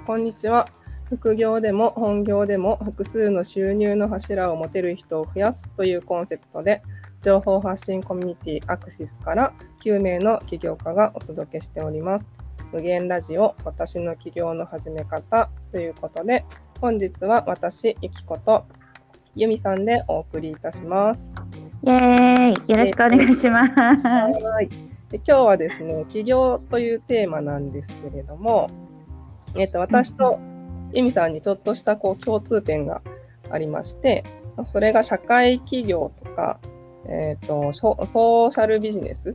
こんにちは。副業でも本業でも複数の収入の柱を持てる人を増やすというコンセプトで、情報発信コミュニティアクシスから9名の起業家がお届けしております。無限ラジオ私の起業の始め方ということで、本日は私、ゆきことゆみさんでお送りいたします。イエーイよろしくお願いします。はいで今日はですね、起業というテーマなんですけれども、えっと、私とゆみさんにちょっとしたこう共通点がありまして、それが社会企業とか、えっと、ソーシャルビジネス、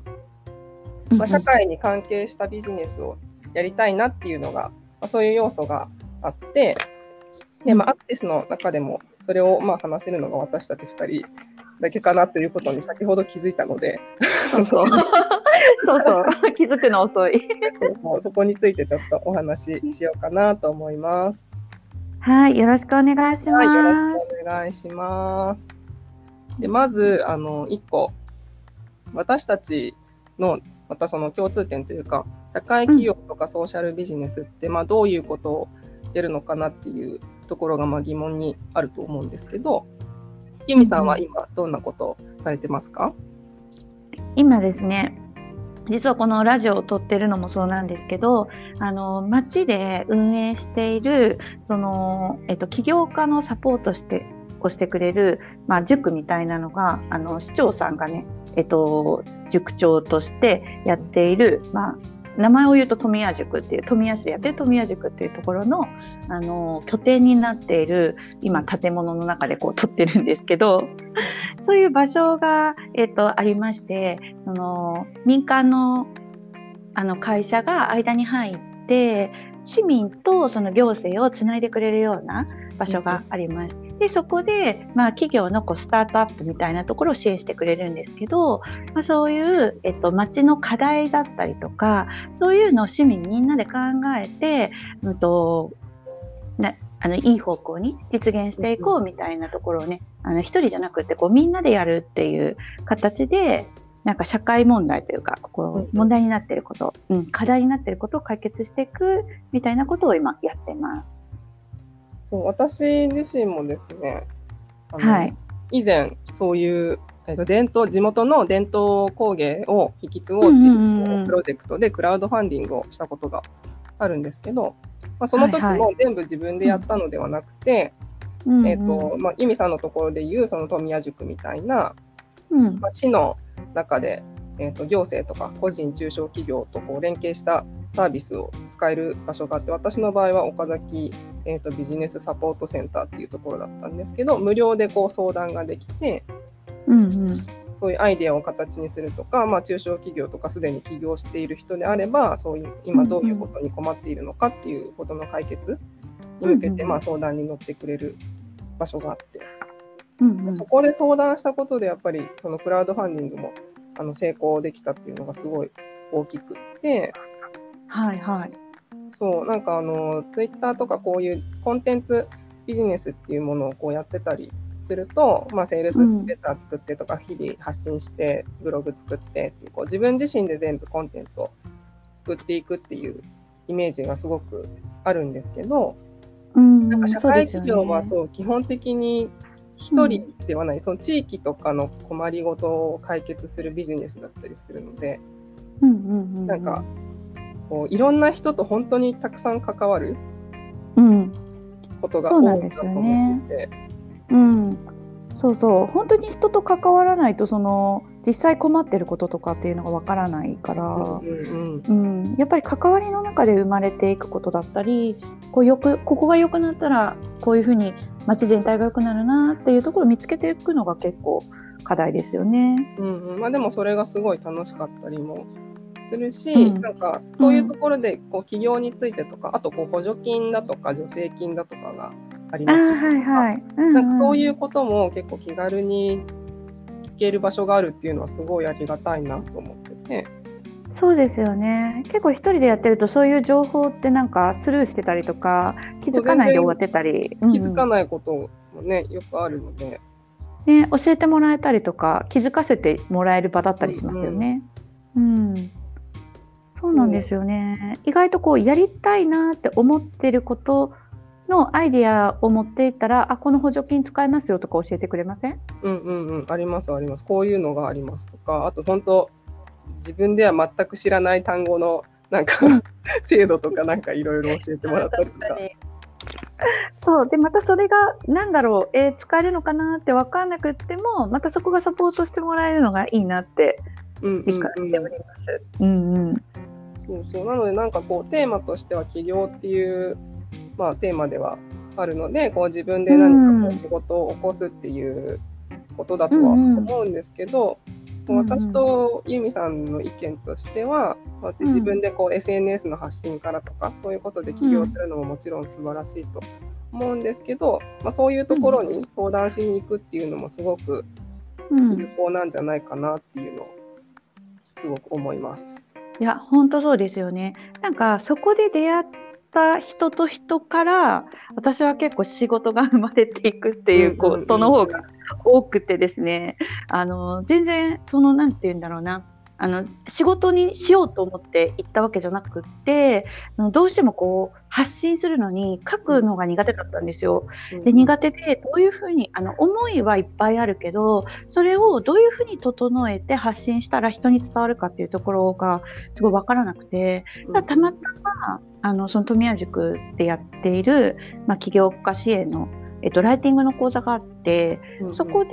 まあ、社会に関係したビジネスをやりたいなっていうのが、まあ、そういう要素があって、でまあ、アクセスの中でもそれをまあ話せるのが私たち2人だけかなということに先ほど気づいたので、そう そうそう 気づくの遅いそうそうそこについてちょっとお話ししようかなと思います。はい、よろしくお願いします。はい、よろしくお願いします。でまずあの1個私たちのまたその共通点というか社会企業とかソーシャルビジネスって、まあ、どういうことをやるのかなっていうところがまあ疑問にあると思うんですけどきみさんは今どんなことをされてますか？今ですね実はこのラジオを撮ってるのもそうなんですけどあの町で運営しているその、えっと、起業家のサポートしてをしてくれる、まあ、塾みたいなのがあの市長さんがね、えっと、塾長としてやっている、まあ、名前を言うと富谷塾っていう富谷市でやってる富谷塾っていうところのあの拠点になっている今建物の中でこう撮ってるんですけど そういう場所が、えーと、ありましてその民間のあの会社が間に入って市民とその行政をつないでくれるような場所があります。でそこで、まあ、企業のこうスタートアップみたいなところを支援してくれるんですけど、まあ、そういう、えっと、町の課題だったりとかそういうのを市民みんなで考えて、うんとなあのいい方向に実現していこうみたいなところをねあの一人じゃなくてこうみんなでやるっていう形でなんか社会問題というかこう問題になっていること、うん、課題になっていることを解決していくみたいなことを今やってます。そう私自身もですねはい、以前そういう、えー、と伝統地元の伝統工芸を引き継ごうっていうプロジェクトでクラウドファンディングをしたことがあるんですけど、まあ、その時も全部自分でやったのではなくて、えーとまあ、由美さんのところでいうその富谷塾みたいな、うん。まあ、市の中で、えーと行政とか個人中小企業とこう連携したサービスを使える場所があって私の場合は岡崎、えーと、ビジネスサポートセンターっていうところだったんですけど無料でこう相談ができて、うんうん、そういうアイデアを形にするとか、まあ、中小企業とかすでに起業している人であればそういう今どういうことに困っているのかっていうことの解決に向けて、まあ、相談に乗ってくれる場所があって、うんうん、そこで相談したことでやっぱりそのクラウドファンディングもあの成功できたっていうのがすごい大きくって。はいはい。そうなんかあのツイッターとかこういうコンテンツビジネスっていうものをこうやってたりすると、まあ、セールスレター作ってとか、日々発信してブログ作ってっていうこう自分自身で全部コンテンツを作っていくっていうイメージがすごくあるんですけど、うん、なんか社会企業はそう、基本的に1人ではない、その地域とかの困りごとを解決するビジネスだったりするので、うんうんうんうん、なんかこういろんな人と本当にたくさん関わることが多いなと思ってて。うん、そうそう。本当に人と関わらないとその実際困ってることとかっていうのがわからないから、うん、うん、やっぱり関わりの中で生まれていくことだったりこうよくここが良くなったらこういうふうに街全体が良くなるなっていうところを見つけていくのが結構課題ですよね。うんうん。まあ、でもそれがすごい楽しかったりもするし、うん、なんかそういうところでこう企業についてとか、あとこう補助金だとか助成金だとかがあります。はいはい。なんかそういうことも結構気軽に聞ける場所があるっていうのはすごいありがたいなと思ってて。そうですよね。結構一人でやってるとそういう情報ってなんかスルーしてたりとか気づかないで終わってたり、気づかないこともねよくあるので、ね、教えてもらえたりとか気づかせてもらえる場だったりしますよね。うん、うんそうなんですよね。意外とこうやりたいなって思ってることのアイディアを持っていったら、あこの補助金使えますよとか教えてくれません？うんうんうん、ありますあります。こういうのがありますとか、あと本当、自分では全く知らない単語のなんか制度とかなんかいろいろ教えてもらったりとか。そうでまたそれが何だろう、えー、使えるのかなって分かんなくってもまたそこがサポートしてもらえるのがいいなって実感しております。うんうん、そうそう。なのでなんかこうテーマとしては起業っていう、まあ、テーマではあるのでこう自分で何かこう仕事を起こすっていうことだとは思うんですけど、うんうん、私とユミさんの意見としてはこうやって自分でこう SNS の発信からとかそういうことで起業するのももちろん素晴らしいと思うんですけど、まあ、そういうところに相談しに行くっていうのもすごく有効なんじゃないかなっていうのをすごく思います。いや本当そうですよね。なんかそこで出会った人と人から私は結構仕事が生まれていくっていうことの方が多くてですねあの全然その何て言うんだろうなあの仕事にしようと思って行ったわけじゃなくってどうしてもこう発信するのに書くのが苦手だったんですよ。で苦手でどういうふうにあの思いはいっぱいあるけどそれをどういうふうに整えて発信したら人に伝わるかっていうところがすごい分からなくて、うん、たまたまあのその富谷塾でやっている、まあ、起業家支援のえっと、ライティングの講座があって、そこで、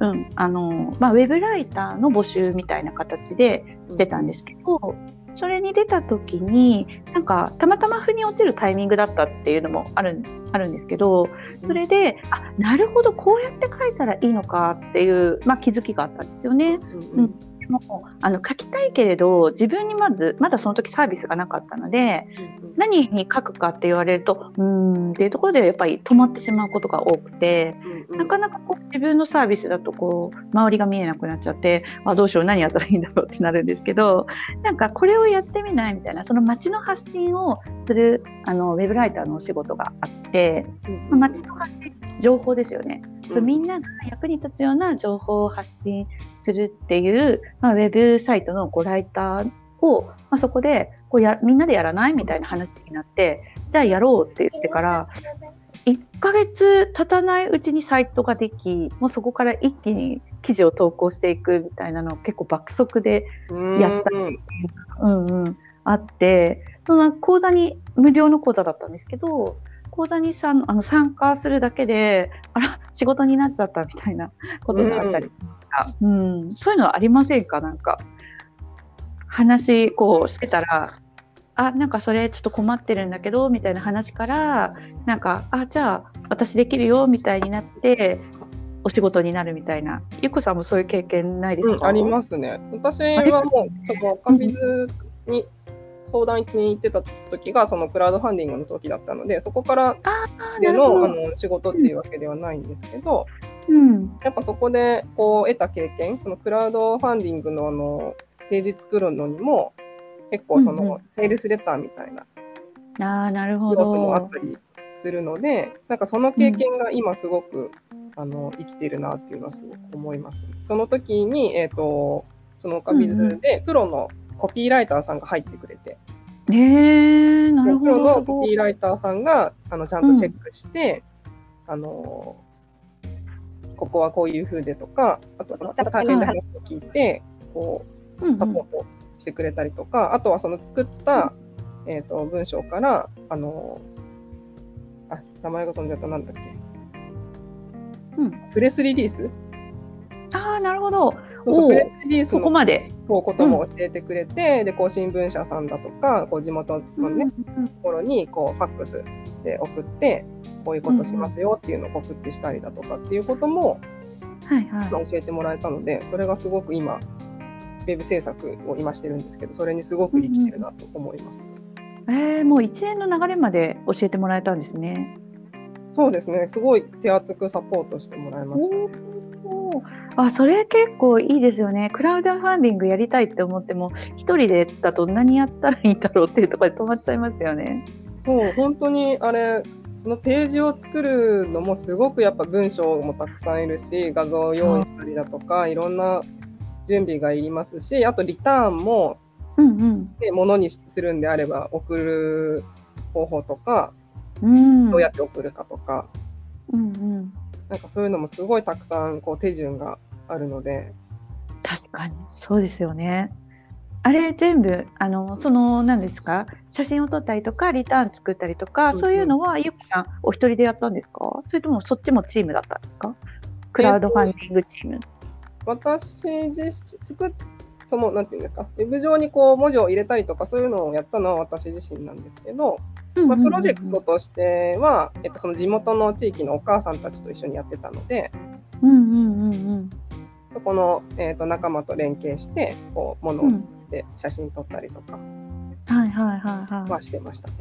うんあのまあ、ウェブライターの募集みたいな形でしてたんですけど、それに出た時になんかたまたま腑に落ちるタイミングだったっていうのもあるあるんですけどそれであなるほどこうやって書いたらいいのかっていう、まあ、気づきがあったんですよね。うん、うんもあの書きたいけれど自分にまずまだその時サービスがなかったので、うんうん、何に書くかって言われるとうんっていうところでやっぱり止まってしまうことが多くて、うんうん、なかなかこう自分のサービスだとこう周りが見えなくなっちゃってあどうしよう何やったらいいんだろうってなるんですけどなんかこれをやってみないみたいなその街の発信をするあのウェブライターのお仕事があって、まあ、街の発信情報ですよね。みんなが役に立つような情報を発信するっていう、まあ、ウェブサイトのこうライターを、まあ、そこでこうやみんなでやらないみたいな話になってじゃあやろうって言ってから1ヶ月経たないうちにサイトができもうそこから一気に記事を投稿していくみたいなのを結構爆速でやったりうんうん、あってその講座に無料の講座だったんですけど講座にさあの参加するだけであら仕事になっちゃったみたいなことがあったりか、うん、そういうのはありませんかなんか話こうしてたらあなんかそれちょっと困ってるんだけどみたいな話からなんかあじゃあ私できるよみたいになってお仕事になるみたいなゆこさんもそういう経験ないですか、うん、ありますね私はもうちょっと若水に相談に行ってた時がそのクラウドファンディングの時だったのでそこからでのあの仕事っていうわけではないんですけど、うん、やっぱそこでこう得た経験そのクラウドファンディングのあのページ作るのにも結構そのセールスレターみたいな要素もあったりするのでなんかその経験が今すごく、あの生きてるなっていうのはすごく思います。その時に、えーと、そのカビズでプロのコピーライターさんが入ってくれて。えー、なるほど。のコピーライターさんがあのちゃんとチェックして、うん、あのここはこういうふうでとか、あとそのちゃんと関連の話を聞いて、こう、サポートしてくれたりとか、あとはその作った、えっ、と、文章から、あの、あ、名前が飛んじゃった、なんだっけ。うん。プレスリリース？ああ、なるほど。そうプレスリリースそこまで。そうことも教えてくれて、うん、で、こう新聞社さんだとか、こう地元のね、うん、ところに、こう、ファックスで送って、こういうことしますよっていうのを告知したりだとかっていうことも、はいはい、教えてもらえたのでそれがすごく今ウェブ制作を今してるんですけどそれにすごく生きてるなと思います。うん、えー、もう一連の流れまで教えてもらえたんですね。そうですねすごい手厚くサポートしてもらいました、ね。あそれ結構いいですよね。クラウドファンディングやりたいって思っても一人でだと何やったらいいんだろうっていうところで止まっちゃいますよね。そう本当にあれそのページを作るのもすごくやっぱ文章もたくさんいるし画像を用意したりだとかいろんな準備がいりますしあとリターンもうんうん、で物にするんであれば送る方法とか、うん、どうやって送るかとか、うんうん、なんかそういうのもすごいたくさんこう手順があるので。確かにそうですよね。あれ全部あのその何ですか？写真を撮ったりとかリターン作ったりとか、うんうん、そういうのはゆうこさんお一人でやったんですか？それともそっちもチームだったんですか？クラウドファンディングチーム。私自作っそのなんていうんですか？ウェブ上にこう文字を入れたりとかそういうのをやったのは私自身なんですけど、まあ、プロジェクトとしては、えっと、その地元の地域のお母さんたちと一緒にやってたので、うん、そこの、えーと、仲間と連携してこう物を作って写真撮ったりとか。はしてましたね。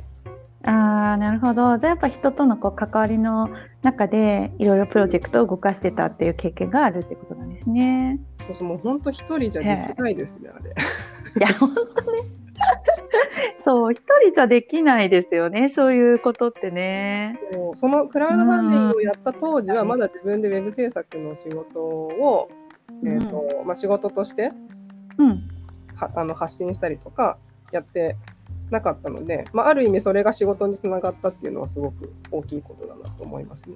あなるほど。じゃあやっぱ人とのこう関わりの中でいろいろプロジェクトを動かしてたっていう経験があるってことなんですね。そうもう本当一人じゃできないですね、あれ。いや本当ねそう一人じゃできないですよね。そういうことってね。そのクラウドファンディングをやった当時はまだ自分でウェブ制作の仕事を、うん、えーとまあ、仕事として、うん、はあの発信したりとかやってなかったので、まあ、ある意味それが仕事につながったっていうのはすごく大きいことだなと思いますね。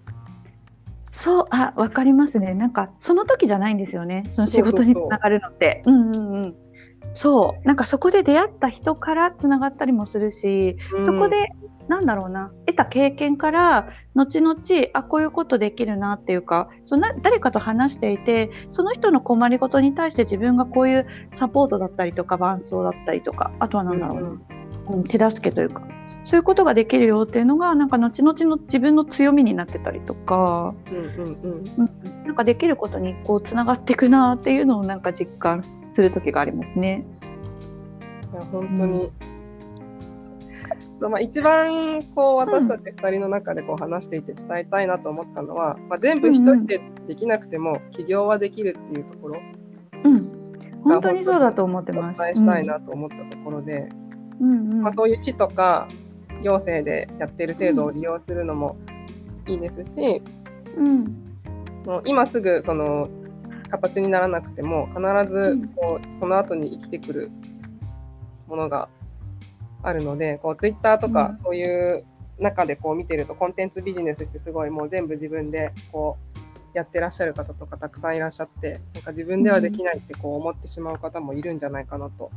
そうあ分かりますね。なんかその時じゃないんですよね。その仕事につながるのって。うんうんうん。そう。なんかそこで出会った人からつながったりもするし、うん、そこでなんだろうな。得た経験から後々あこういうことできるなっていうかその誰かと話していてその人の困りごとに対して自分がこういうサポートだったりとか伴走だったりとかあとは何だろうな、うんうん、手助けというかそういうことができるよっていうのがなんか後々の自分の強みになってたりとか、うんうんうん、なんかできることにこうつながっていくなっていうのをなんか実感する時がありますね。いや本当に、うん、まあ、一番こう私たち2人の中でこう話していて伝えたいなと思ったのは、まあ、全部一人でできなくても起業はできるっていうところ。うん。本当にそうだと思ってます。お伝えしたいなと思ったところで、うん。まあ、そういう市とか行政でやってる制度を利用するのもいいですし、うん、もう今すぐその形にならなくても必ずこうその後に生きてくるものがあるのでこうツイッターとかそういう中でこう見てるとコンテンツビジネスってすごいもう全部自分でこうやってらっしゃる方とかたくさんいらっしゃってなんか自分ではできないってこう思ってしまう方もいるんじゃないかなと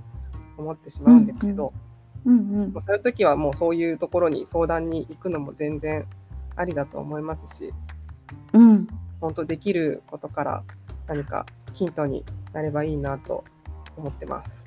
思ってしまうんですけど、うんうん。うそういう時はもうそういうところに相談に行くのも全然ありだと思いますし、うん、本当できることから何かヒントになればいいなと思ってます。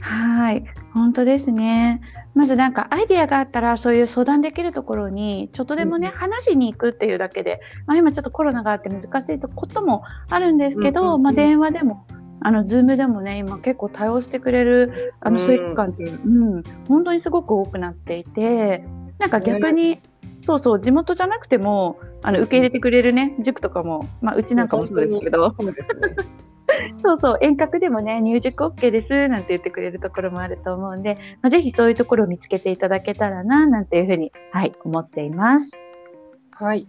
はい、本当ですね。まずなんかアイディアがあったらそういう相談できるところにちょっとでもね、うん、話しに行くっていうだけで、まあ、今ちょっとコロナがあって難しいこともあるんですけど、うんうんうん、まあ、電話でもあの Zoom でもね今結構対応してくれるあのそういう期間って、うん、本当にすごく多くなっていてなんか逆に、そうそう地元じゃなくてもあの受け入れてくれるね塾とかも、まあ、うちなんかもそうですけど。そうですね そうそう遠隔でもね入塾 OK ですなんて言ってくれるところもあると思うんで、まあ、ぜひそういうところを見つけていただけたらななんていうふうに、はい、思っています。はい。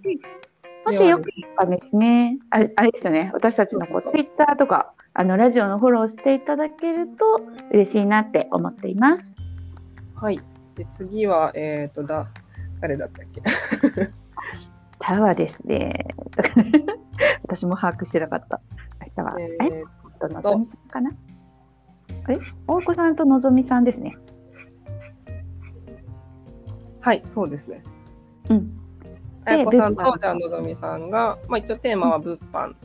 もしよかったですね、あれあれですよね、私たちのこう Twitter とかあのラジオのフォローしていただけると嬉しいなって思っています。はい。で次は、えっ、ー、とだ、誰だったっけ？明日はですね、私も把握してなかった。明日は、えー、え？とのぞみさんかな？あれ大子さんとのぞみさんですね。はい、そうですね。うん。あやこさんとじゃあのぞみさんが、まあ、一応テーマは物販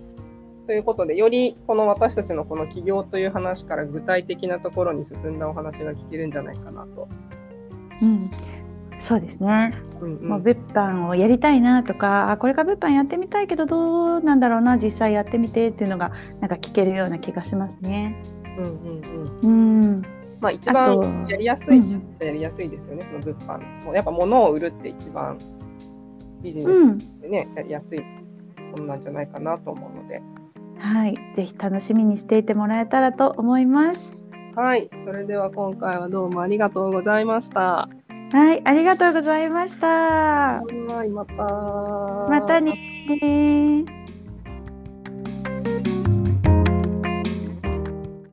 ということで、よりこの私たちのこの起業という話から具体的なところに進んだお話が聞けるんじゃないかなと。うん、そうですね。うんうん、もう物販をやりたいなとか、あこれから物販やってみたいけどどうなんだろうな実際やってみてっていうのがなんか聞けるような気がしますね。うんうんうん。うんまあ一番やりやすい、やりやすいですよね、その物販。やっぱ物を売るって一番ビジネスでね、うん、やりやすいものなんじゃないかなと思うので。はい、ぜひ楽しみにしていてもらえたらと思います。はい、それでは今回はどうもありがとうございました。はい、ありがとうございました。はい、また。またね